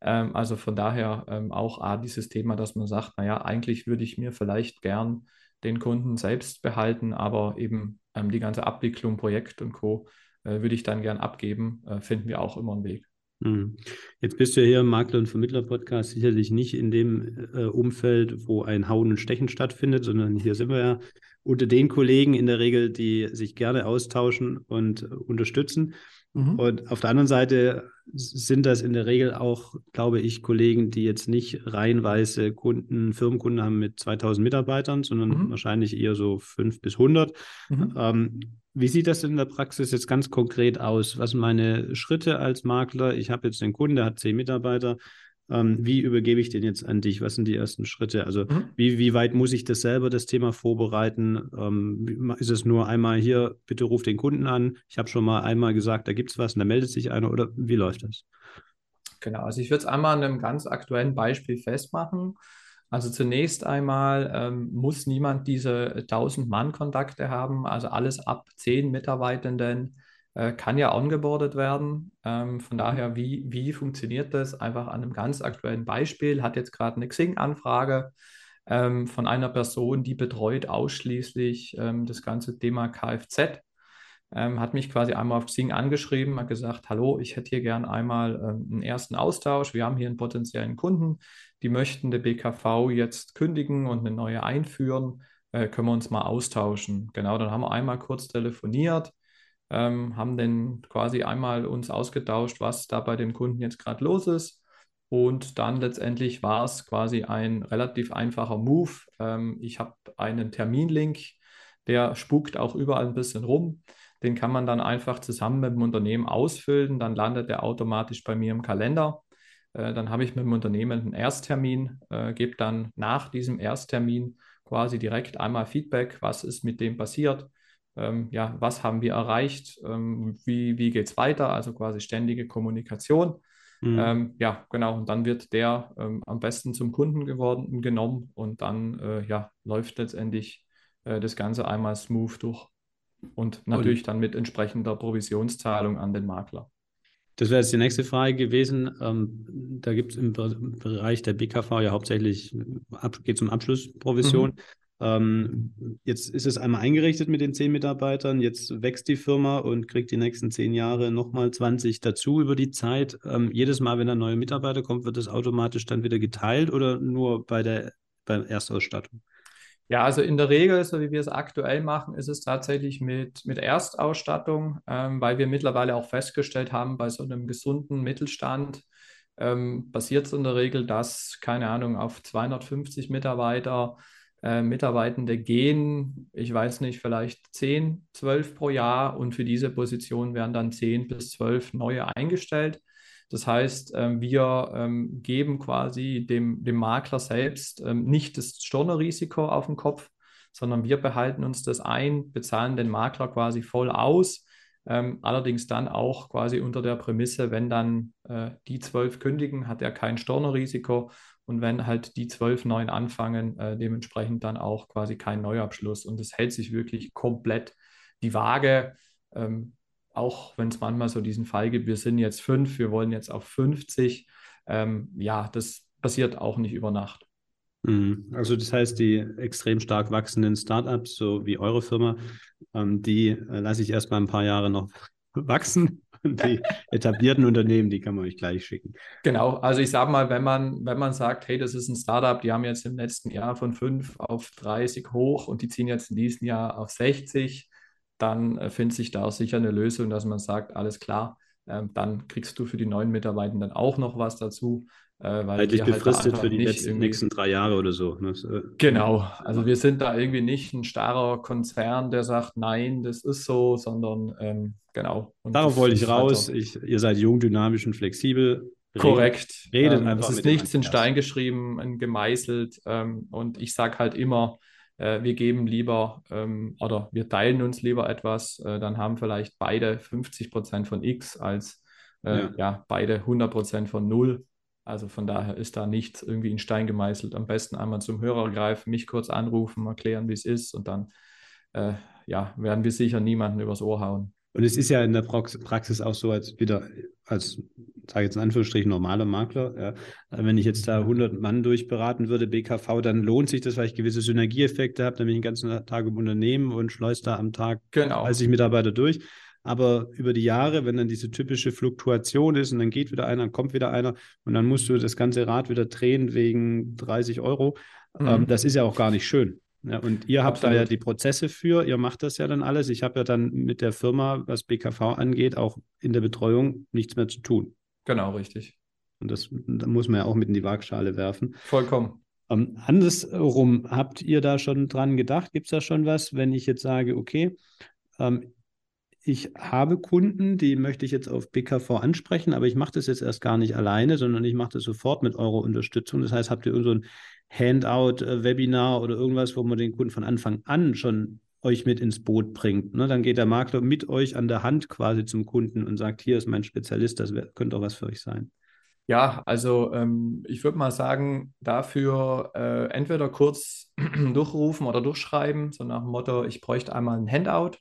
Ähm, also von daher ähm, auch A, dieses Thema, dass man sagt, naja, eigentlich würde ich mir vielleicht gern den Kunden selbst behalten, aber eben die ganze Abwicklung, Projekt und Co. Äh, würde ich dann gern abgeben, äh, finden wir auch immer einen Weg. Hm. Jetzt bist du ja hier im Makler- und Vermittler-Podcast sicherlich nicht in dem äh, Umfeld, wo ein Hauen und Stechen stattfindet, sondern hier sind wir ja unter den Kollegen in der Regel, die sich gerne austauschen und unterstützen. Mhm. Und auf der anderen Seite sind das in der Regel auch, glaube ich, Kollegen, die jetzt nicht reihenweise Kunden, Firmenkunden haben mit 2000 Mitarbeitern, sondern mhm. wahrscheinlich eher so 5 bis 100. Mhm. Ähm, wie sieht das in der Praxis jetzt ganz konkret aus? Was sind meine Schritte als Makler? Ich habe jetzt einen Kunden, der hat 10 Mitarbeiter. Ähm, wie übergebe ich den jetzt an dich? Was sind die ersten Schritte? Also mhm. wie, wie weit muss ich das selber, das Thema vorbereiten? Ähm, ist es nur einmal hier, bitte ruf den Kunden an. Ich habe schon mal einmal gesagt, da gibt es was und da meldet sich einer oder wie läuft das? Genau, also ich würde es einmal an einem ganz aktuellen Beispiel festmachen. Also zunächst einmal ähm, muss niemand diese 1000-Mann-Kontakte haben, also alles ab 10 Mitarbeitenden äh, kann ja ongeboardet werden. Ähm, von daher, wie, wie funktioniert das? Einfach an einem ganz aktuellen Beispiel. Hat jetzt gerade eine Xing-Anfrage ähm, von einer Person, die betreut ausschließlich ähm, das ganze Thema Kfz. Ähm, hat mich quasi einmal auf Xing angeschrieben, hat gesagt, hallo, ich hätte hier gern einmal ähm, einen ersten Austausch. Wir haben hier einen potenziellen Kunden, die möchten der BKV jetzt kündigen und eine neue einführen. Äh, können wir uns mal austauschen? Genau, dann haben wir einmal kurz telefoniert ähm, haben dann quasi einmal uns ausgetauscht, was da bei dem Kunden jetzt gerade los ist. Und dann letztendlich war es quasi ein relativ einfacher Move. Ähm, ich habe einen Terminlink, der spukt auch überall ein bisschen rum. Den kann man dann einfach zusammen mit dem Unternehmen ausfüllen. Dann landet er automatisch bei mir im Kalender. Äh, dann habe ich mit dem Unternehmen einen Ersttermin, äh, gebe dann nach diesem Ersttermin quasi direkt einmal Feedback, was ist mit dem passiert, ähm, ja, was haben wir erreicht, ähm, wie, wie geht es weiter, also quasi ständige Kommunikation. Mhm. Ähm, ja, genau, und dann wird der ähm, am besten zum Kunden geworden, genommen und dann äh, ja, läuft letztendlich äh, das Ganze einmal smooth durch und natürlich und. dann mit entsprechender Provisionszahlung an den Makler. Das wäre jetzt die nächste Frage gewesen. Ähm, da gibt es im Bereich der BKV ja hauptsächlich, geht es um Abschlussprovision. Mhm. Ähm, jetzt ist es einmal eingerichtet mit den zehn Mitarbeitern, jetzt wächst die Firma und kriegt die nächsten zehn Jahre nochmal 20 dazu über die Zeit. Ähm, jedes Mal, wenn ein neuer Mitarbeiter kommt, wird das automatisch dann wieder geteilt oder nur bei der, bei Erstausstattung? Ja, also in der Regel, so wie wir es aktuell machen, ist es tatsächlich mit, mit Erstausstattung, ähm, weil wir mittlerweile auch festgestellt haben, bei so einem gesunden Mittelstand ähm, passiert es in der Regel, dass, keine Ahnung, auf 250 Mitarbeiter äh, Mitarbeitende gehen, ich weiß nicht, vielleicht 10, 12 pro Jahr und für diese Position werden dann 10 bis 12 neue eingestellt. Das heißt, ähm, wir ähm, geben quasi dem, dem Makler selbst ähm, nicht das Stornorisiko auf den Kopf, sondern wir behalten uns das ein, bezahlen den Makler quasi voll aus. Allerdings dann auch quasi unter der Prämisse, wenn dann äh, die zwölf kündigen, hat er kein Stornorisiko und wenn halt die zwölf neuen anfangen, äh, dementsprechend dann auch quasi kein Neuabschluss. Und es hält sich wirklich komplett die Waage, ähm, auch wenn es manchmal so diesen Fall gibt, wir sind jetzt fünf, wir wollen jetzt auf 50, ähm, ja, das passiert auch nicht über Nacht. Mhm. Also das heißt, die extrem stark wachsenden Startups, so wie eure Firma, ähm, die äh, lasse ich erst mal ein paar Jahre noch wachsen. Die etablierten Unternehmen, die kann man euch gleich schicken. Genau, also ich sage mal, wenn man, wenn man sagt, hey, das ist ein Startup, die haben jetzt im letzten Jahr von 5 auf 30 hoch und die ziehen jetzt in diesem Jahr auf 60, dann äh, findet sich da auch sicher eine Lösung, dass man sagt, alles klar, äh, dann kriegst du für die neuen Mitarbeitenden auch noch was dazu. Äh, weil Zeitlich halt befristet für die letzten, nächsten drei Jahre oder so. Ne? Äh, genau, also wir sind da irgendwie nicht ein starrer Konzern, der sagt, nein, das ist so, sondern ähm, genau. Und Darauf wollte ich raus. Ich, ihr seid jung, dynamisch und flexibel. Korrekt. Redet ähm, einfach. Es ist nichts in Stein geschrieben, gemeißelt. Ähm, und ich sage halt immer, äh, wir geben lieber ähm, oder wir teilen uns lieber etwas, äh, dann haben vielleicht beide 50 Prozent von X als äh, ja. ja. beide 100 Prozent von Null. Also von daher ist da nichts irgendwie in Stein gemeißelt. Am besten einmal zum Hörer greifen, mich kurz anrufen, erklären, wie es ist und dann äh, ja, werden wir sicher niemanden übers Ohr hauen. Und es ist ja in der Praxis auch so, als wieder, als, sage ich jetzt in Anführungsstrichen, normaler Makler, ja, wenn ich jetzt da 100 Mann durchberaten würde, BKV, dann lohnt sich das, weil ich gewisse Synergieeffekte habe, dann bin ich den ganzen Tag im Unternehmen und schleuse da am Tag genau. 30 Mitarbeiter durch. Aber über die Jahre, wenn dann diese typische Fluktuation ist und dann geht wieder einer, dann kommt wieder einer und dann musst du das ganze Rad wieder drehen wegen 30 Euro, ähm, mhm. ähm, das ist ja auch gar nicht schön. Ja, und ihr habt Absolut. da ja die Prozesse für, ihr macht das ja dann alles. Ich habe ja dann mit der Firma, was BKV angeht, auch in der Betreuung nichts mehr zu tun. Genau, richtig. Und das da muss man ja auch mit in die Waagschale werfen. Vollkommen. Ähm, andersrum, habt ihr da schon dran gedacht? Gibt es da schon was, wenn ich jetzt sage, okay, ähm, ich habe Kunden, die möchte ich jetzt auf BKV ansprechen, aber ich mache das jetzt erst gar nicht alleine, sondern ich mache das sofort mit eurer Unterstützung. Das heißt, habt ihr so ein Handout, äh, oder irgendwas, wo man den Kunden von Anfang an schon euch mit ins Boot bringt. Ne? Dann geht der Makler mit euch an der Hand quasi zum Kunden und sagt, hier ist mein Spezialist, das könnte auch was für euch sein. Ja, also ähm, ich würde mal sagen, dafür äh, entweder kurz durchrufen oder durchschreiben, so nach dem Motto, ich bräuchte einmal ein Handout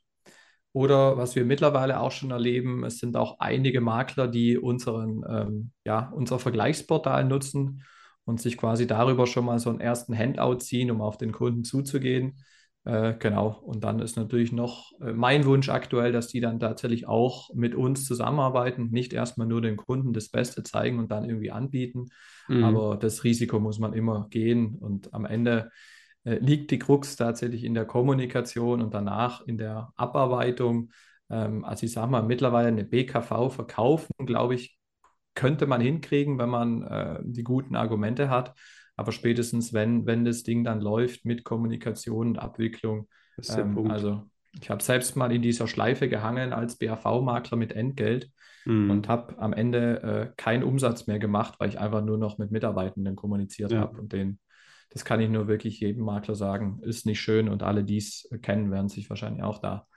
oder was wir mittlerweile auch schon erleben, es sind auch einige Makler, die unseren, ähm, ja, unser Vergleichsportal nutzen und sich quasi darüber schon mal so einen ersten Handout ziehen, um auf den Kunden zuzugehen. Äh, genau. Und dann ist natürlich noch äh, mein Wunsch aktuell, dass die dann tatsächlich auch mit uns zusammenarbeiten, nicht erstmal nur den Kunden das Beste zeigen und dann irgendwie anbieten. Mhm. Aber das Risiko muss man immer gehen und am Ende äh, liegt die Krux tatsächlich in der Kommunikation und danach in der Abarbeitung. Ähm, also ich sage mal, mittlerweile eine BKV verkaufen, glaube ich, könnte man hinkriegen, wenn man äh, die guten Argumente hat. Aber spätestens, wenn, wenn das Ding dann läuft mit Kommunikation und Abwicklung, ähm, also ich habe selbst mal in dieser Schleife gehangen als BAV-Makler mit Entgelt mm. und habe am Ende äh, keinen Umsatz mehr gemacht, weil ich einfach nur noch mit Mitarbeitenden kommuniziert ja. habe und den das kann ich nur wirklich jedem Makler sagen, ist nicht schön und alle, die es kennen, werden sich wahrscheinlich auch da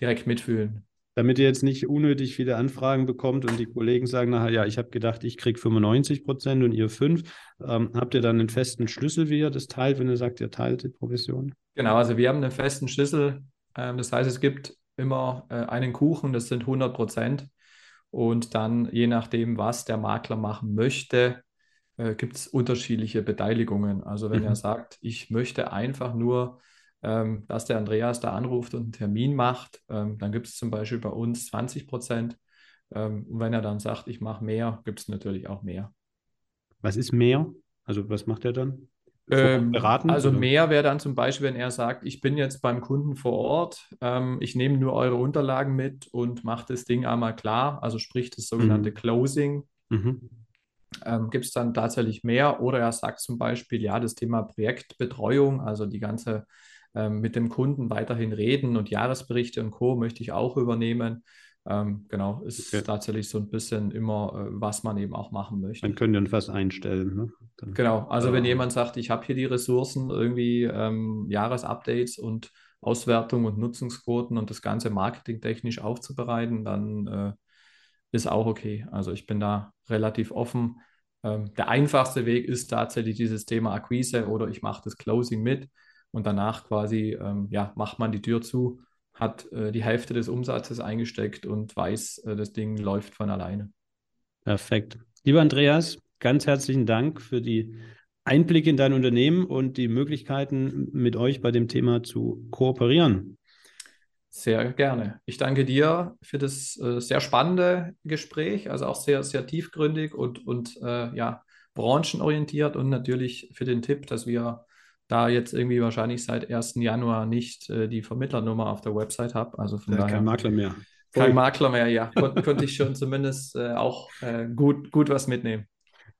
direkt mitfühlen. Damit ihr jetzt nicht unnötig viele Anfragen bekommt und die Kollegen sagen nachher, ja, ich habe gedacht, ich kriege 95 Prozent und ihr 5, ähm, habt ihr dann einen festen Schlüssel, wie ihr das teilt, wenn ihr sagt, ihr teilt die Provision? Genau, also wir haben einen festen Schlüssel. Ähm, das heißt, es gibt immer äh, einen Kuchen, das sind 100 Prozent. Und dann, je nachdem, was der Makler machen möchte, äh, gibt es unterschiedliche Beteiligungen. Also wenn mhm. er sagt, ich möchte einfach nur, ähm, dass der Andreas da anruft und einen Termin macht, ähm, dann gibt es zum Beispiel bei uns 20 Prozent. Ähm, und wenn er dann sagt, ich mache mehr, gibt es natürlich auch mehr. Was ist mehr? Also was macht er dann? Ähm, beraten? Also oder? mehr wäre dann zum Beispiel, wenn er sagt, ich bin jetzt beim Kunden vor Ort, ähm, ich nehme nur eure Unterlagen mit und mache das Ding einmal klar, also sprich das sogenannte mhm. Closing. Mhm ähm, gibt es dann tatsächlich mehr. Oder er sagt zum Beispiel, ja, das Thema Projektbetreuung, also die ganze ähm, mit dem Kunden weiterhin reden und Jahresberichte und Co. möchte ich auch übernehmen. Ähm, genau, ist okay. tatsächlich so ein bisschen immer, äh, was man eben auch machen möchte. Man könnte dann was einstellen. Ne? Dann, genau, also äh, wenn jemand sagt, ich habe hier die Ressourcen, irgendwie ähm, Jahresupdates und Auswertung und Nutzungsquoten und das Ganze marketingtechnisch aufzubereiten, dann äh, ist auch okay. Also ich bin da relativ offen. Ähm, der einfachste Weg ist tatsächlich dieses Thema Akquise oder ich mache das Closing mit und danach quasi ähm, ja, macht man die Tür zu hat äh, die Hälfte des Umsatzes eingesteckt und weiß, äh, das Ding läuft von alleine. Perfekt. Lieber Andreas, ganz herzlichen Dank für die Einblicke in dein Unternehmen und die Möglichkeiten, mit euch bei dem Thema zu kooperieren. Sehr gerne. Ich danke dir für das äh, sehr spannende Gespräch, also auch sehr, sehr tiefgründig und, und äh, ja, branchenorientiert und natürlich für den Tipp, dass wir da jetzt irgendwie wahrscheinlich seit 1. Januar nicht äh, die Vermittlernummer auf der Website habe. Also von daher. Kein Makler mehr. Kein Makler mehr, ja. Kon konnte ich schon zumindest äh, auch äh, gut, gut was mitnehmen.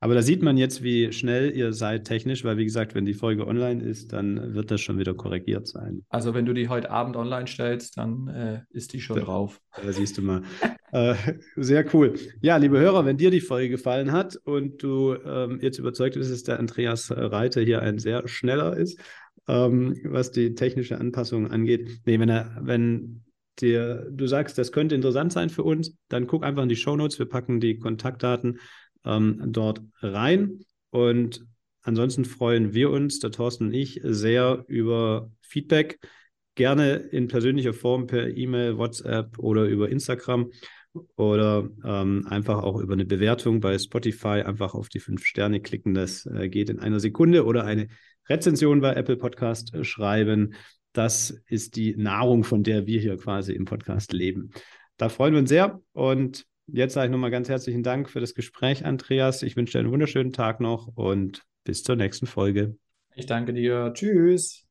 Aber da sieht man jetzt, wie schnell ihr seid technisch, weil wie gesagt, wenn die Folge online ist, dann wird das schon wieder korrigiert sein. Also wenn du die heute Abend online stellst, dann äh, ist die schon da, drauf. Da siehst du mal. äh, sehr cool. Ja, liebe Hörer, wenn dir die Folge gefallen hat und du ähm, jetzt überzeugt bist, dass der Andreas Reiter hier ein sehr schneller ist, ähm, was die technische Anpassung angeht. Nee, wenn er, wenn dir, du sagst, das könnte interessant sein für uns, dann guck einfach in die Show Notes. Wir packen die Kontaktdaten ähm, dort rein. Und ansonsten freuen wir uns, der Thorsten und ich, sehr über Feedback. Gerne in persönlicher Form per E-Mail, WhatsApp oder über Instagram oder ähm, einfach auch über eine Bewertung bei Spotify. Einfach auf die fünf Sterne klicken, das äh, geht in einer Sekunde oder eine Rezension bei Apple Podcast äh, schreiben. Das ist die Nahrung, von der wir hier quasi im Podcast leben. Da freuen wir uns sehr und Jetzt sage ich nochmal ganz herzlichen Dank für das Gespräch, Andreas. Ich wünsche dir einen wunderschönen Tag noch und bis zur nächsten Folge. Ich danke dir. Tschüss.